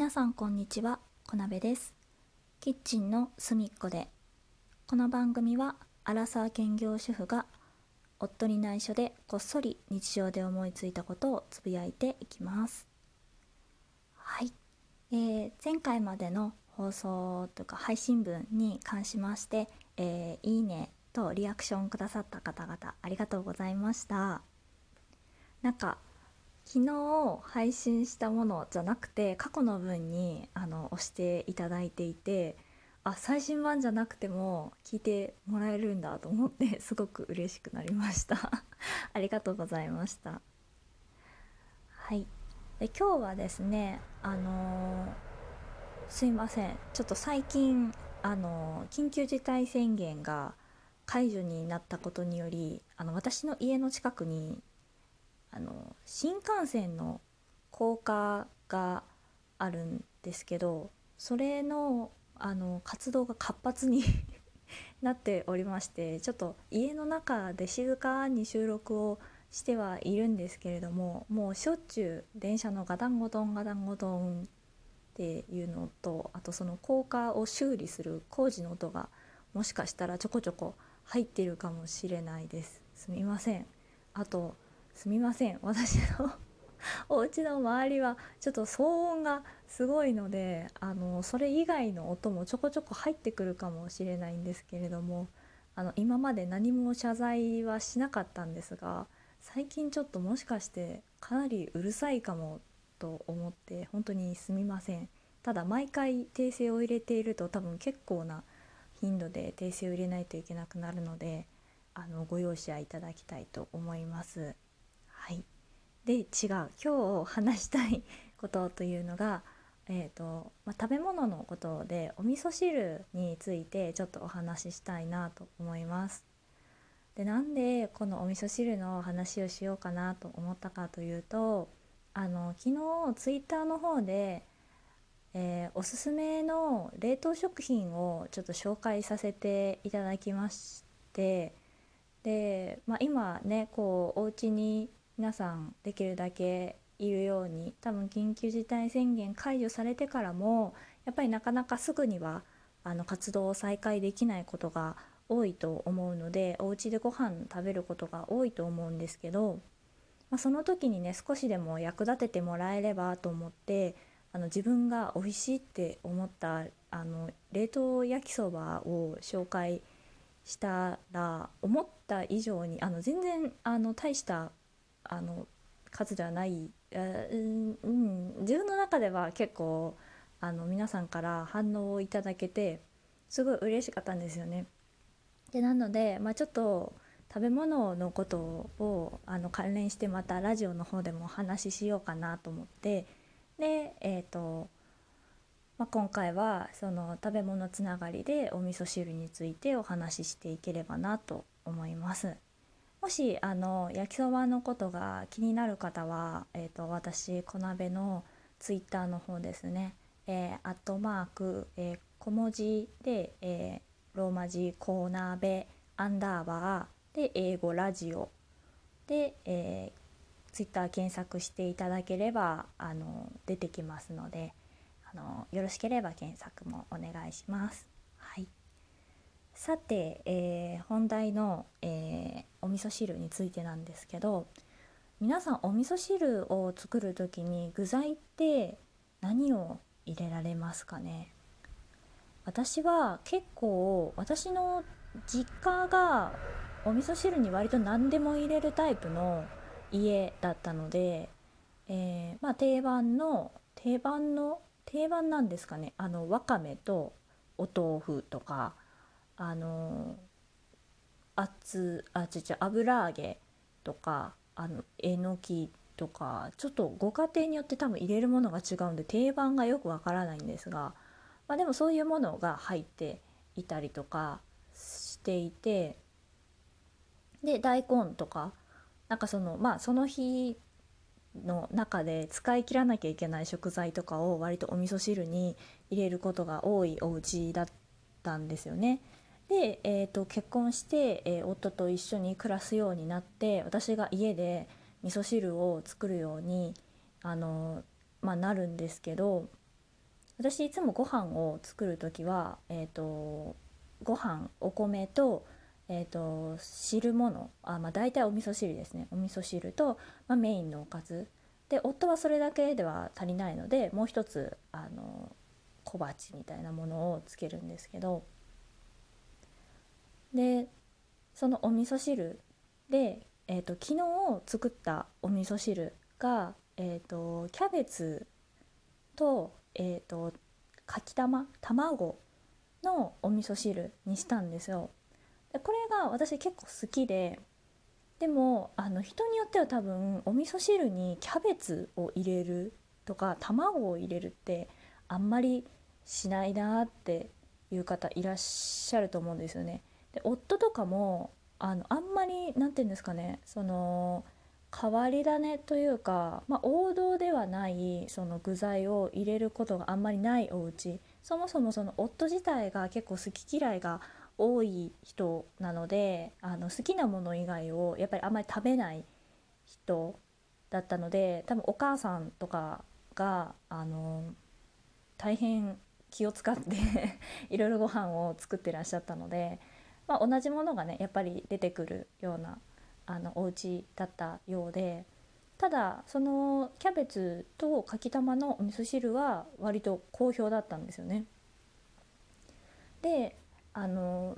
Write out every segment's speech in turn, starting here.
皆さんこんにちは小鍋です。キッチンの隅っこで。この番組はアラサー兼業主婦が夫に内緒でこっそり日常で思いついたことをつぶやいていきます。はい、えー前回までの放送というか配信分に関しまして、えーいいねとリアクションくださった方々ありがとうございました。なんか昨日配信したものじゃなくて過去の分にあの押していただいていてあ最新版じゃなくても聞いてもらえるんだと思って すごく嬉しくなりました。ありがとうございました。はい。で今日はですねあのーすいません。ちょっと最近あのー緊急事態宣言が解除になったことによりあの私の家の近くにあの新幹線の高架があるんですけどそれのあの活動が活発に なっておりましてちょっと家の中で静かに収録をしてはいるんですけれどももうしょっちゅう電車のガタンゴトンガタンゴトンっていうのとあとその高架を修理する工事の音がもしかしたらちょこちょこ入ってるかもしれないです。すみません。あとすみません私の お家の周りはちょっと騒音がすごいのであのそれ以外の音もちょこちょこ入ってくるかもしれないんですけれどもあの今まで何も謝罪はしなかったんですが最近ちょっともしかしてかなりうるさいかもと思って本当にすみませんただ毎回訂正を入れていると多分結構な頻度で訂正を入れないといけなくなるのであのご容赦いただきたいと思います。はい、で違う今日話したいことというのが、えーとまあ、食べ物のことでお味噌汁についてちょっとお話ししたいなと思います。でなんでこのお味噌汁の話をしようかなと思ったかというとあの昨日ツイッターの方で、えーおすすめの冷凍食品をちょっと紹介させていただきましてで、まあ、今ねこうお家に皆さんできるだけいるように多分緊急事態宣言解除されてからもやっぱりなかなかすぐにはあの活動を再開できないことが多いと思うのでお家でご飯食べることが多いと思うんですけど、まあ、その時にね少しでも役立ててもらえればと思ってあの自分が美味しいって思ったあの冷凍焼きそばを紹介したら思った以上にあの全然あの大したあの数ではない、えーうん、自分の中では結構あの皆さんから反応をいただけてすごい嬉しかったんですよね。でなので、まあ、ちょっと食べ物のことをあの関連してまたラジオの方でもお話ししようかなと思ってで、えーとまあ、今回はその食べ物つながりでお味噌汁についてお話ししていければなと思います。もしあの焼きそばのことが気になる方は、えー、と私小鍋のツイッターの方ですね、えー、アットマーク、えー小文字で、えーローマ字小鍋アンダーバーで英語ラジオで、えー、ツイッター検索していただければあの出てきますのであのよろしければ検索もお願いします。さて、えー本題の、えーお味噌汁についてなんですけど皆さんお味噌汁を作る時に具材って何を入れられますかね？私は結構私の実家がお味噌汁に割と何でも入れるタイプの家だったので、えーまあ定番の定番の定番なんですかね？あのわかめとお豆腐とかあの厚あちち油揚げとかあのえのきとかちょっとご家庭によって多分入れるものが違うんで定番がよくわからないんですが、まあ、でもそういうものが入っていたりとかしていてで大根とかなんかそのまあその日の中で使い切らなきゃいけない食材とかを割とお味噌汁に入れることが多いお家だったんですよね。で、えー、と結婚して、えー夫と一緒に暮らすようになって私が家で味噌汁を作るようにあの、まあ、なるんですけど私いつもご飯を作る時はえっ、ー、とご飯お米とえーと、汁物あ、まあ、大体お味噌汁ですね。お味噌汁と、まあ、メインのおかず。で夫はそれだけでは足りないのでもう一つあの小鉢みたいなものをつけるんですけどでそのお味噌汁で、えーと、昨日作ったお味噌汁が、えーと、キャベツと,、えーとかきたま卵のお味噌汁にしたんですよ。でこれが私結構好きででもあの人によっては多分お味噌汁にキャベツを入れるとか卵を入れるってあんまりしないなっていう方いらっしゃると思うんですよね。で夫とかもあのあんまり何て言うんですかねその変わり種というか、まあ、王道ではないその具材を入れることがあんまりないお家。そもそもその夫自体が結構好き嫌いが多い人なのであの好きなもの以外をやっぱりあんまり食べない人だったので多分お母さんとかがあの大変気を使って いろいろご飯を作ってらっしゃったので、まあ、同じものがねやっぱり出てくるようなあのお家だったようでただそのキャベツとかきたまのお味噌汁は割と好評だったんですよね。であの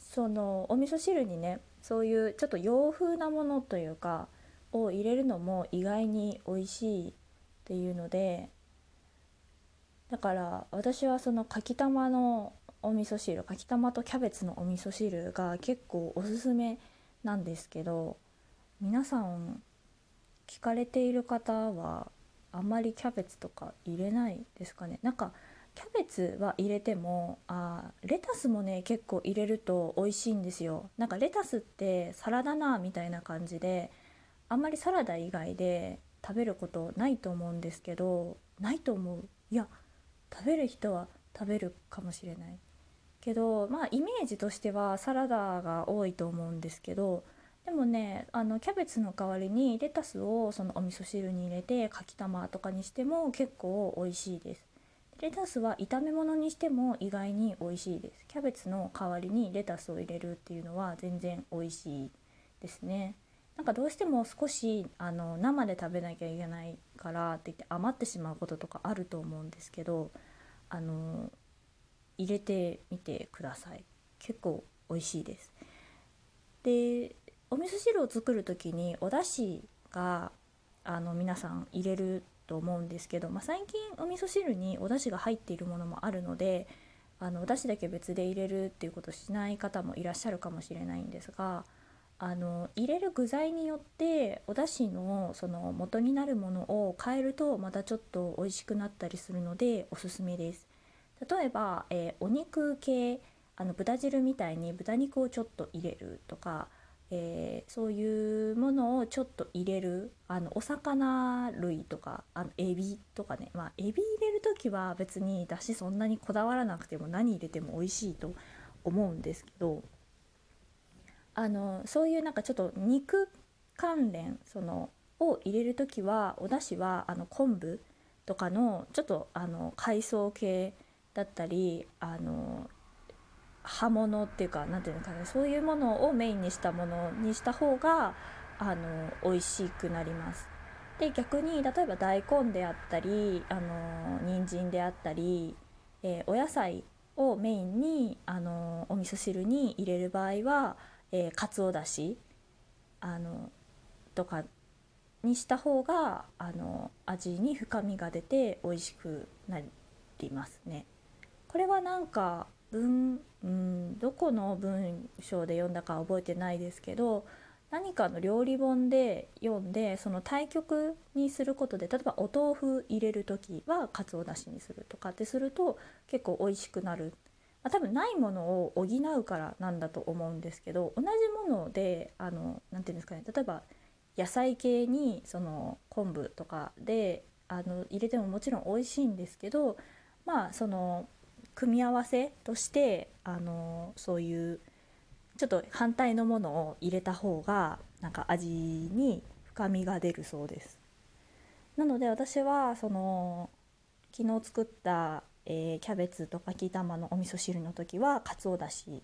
そのお味噌汁にねそういうちょっと洋風なものというかを入れるのも意外に美味しいっていうのでだから私はそのかきたまのお味噌汁かきたまとキャベツのお味噌汁が結構おすすめなんですけど皆さん聞かれている方はあんまりキャベツとか入れないですかね？なんかキャベツは入れてもあレタスもね結構入れると美味しいんですよ。なんかレタスってサラダなみたいな感じであんまりサラダ以外で食べることないと思うんですけどないと思う。いや食べる人は食べるかもしれない。けどまあイメージとしてはサラダが多いと思うんですけどでもねあのキャベツの代わりにレタスをそのお味噌汁に入れてかきたまとかにしても結構美味しいです。レタスは炒め物にしても意外に美味しいです。キャベツの代わりにレタスを入れるっていうのは全然美味しいですね。なんかどうしても少しあの生で食べなきゃいけないからって言って余ってしまうこととかあると思うんですけどあの入れてみてください結構美味しいですでお味噌汁を作る時にお出汁があの皆さん入れると思うんですけど、まあ、最近お味噌汁にお出汁が入っているものもあるのであのお出汁だけ別で入れるっていうことしない方もいらっしゃるかもしれないんですがあの入れる具材によってお出汁のその元になるものを変えるとまたちょっと美味しくなったりするのでおすすめです。例えば、えー、お肉系あの豚汁みたいに豚肉をちょっと入れるとかえー、そういうものをちょっと入れるあのお魚類とかあのエビとかね。まあエビ入れる時は別にだしそんなにこだわらなくても何入れても美味しいと思うんですけどあのそういうなんかちょっと肉関連そのを入れる時はお出汁はあの昆布とかのちょっとあの海藻系だったりあの葉物っていうか何ていうのかなそういうものをメインにしたものにした方があの美味しくなります。で逆に例えば大根であったりあの人参であったり、えー、お野菜をメインにあのお味噌汁に入れる場合は、えー、かつおだしあのとかにした方があの味に深みが出て美味しくなりますね。これはなんか文うんどこの文章で読んだか覚えてないですけど何かの料理本で読んでその対極にすることで例えばお豆腐入れる時はかつおだしにするとかってすると結構美味しくなる、まあ、多分ないものを補うからなんだと思うんですけど同じものであのなて言うんですかね例えば野菜系にその昆布とかであの入れてももちろん美味しいんですけどまあその組み合わせとしてあのそういうちょっと反対のものを入れた方がなんか味に深みが出るそうです。なので私はその昨日作った、えー、キャベツとかき玉のお味噌汁の時はかつおだし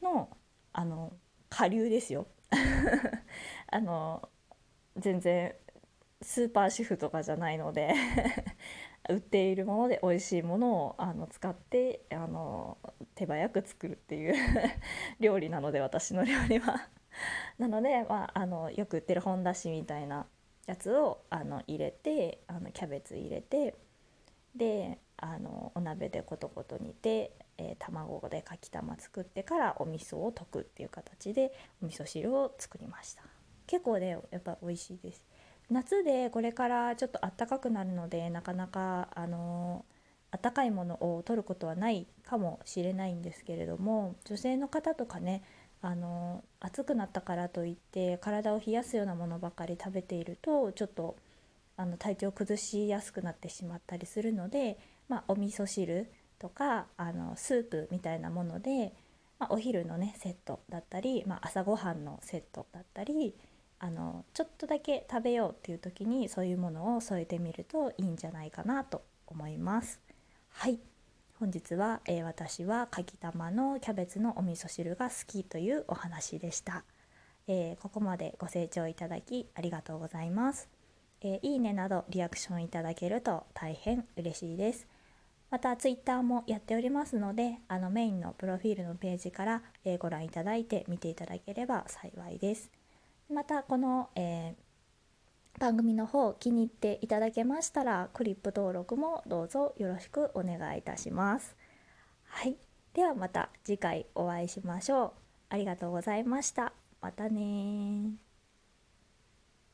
のあの顆粒ですよ あの全然スーパー主婦とかじゃないので売っているもので美味しいものをあの使ってあの手早く作るっていう 料理なので私の料理は。なので、まあ、あのよく売ってる本だしみたいなやつをあの入れてあのキャベツ入れてであのお鍋でコトコト煮て、えー、卵でかきたま作ってからお味噌を溶くっていう形でお味噌汁を作りました。結構ねやっぱ美味しいです。夏でこれからちょっと暖かくなるのでなかなかあの暖かいものを取ることはないかもしれないんですけれども女性の方とかねあの暑くなったからといって体を冷やすようなものばかり食べているとちょっとあの体調崩しやすくなってしまったりするので、まあ、お味噌汁とかあのスープみたいなもので、まあ、お昼のねセットだったり、まあ、朝ごはんのセットだったりあのちょっとだけ食べようっていう時にそういうものを添えてみるといいんじゃないかなと思います。はい。本日は、えー、私はかきたまのキャベツのお味噌汁が好きというお話でした、えー、ここまでご清聴いただきありがとうございます、えー、いいねなどリアクションいただけると大変嬉しいです。また Twitter もやっておりますのであのメインのプロフィールのページから、えご覧いただいて見ていただければ幸いです。またこの、え番組の方気に入っていただけましたらクリップ登録もどうぞよろしくお願いいたします。はい、ではまた次回お会いしましょう。ありがとうございました。またね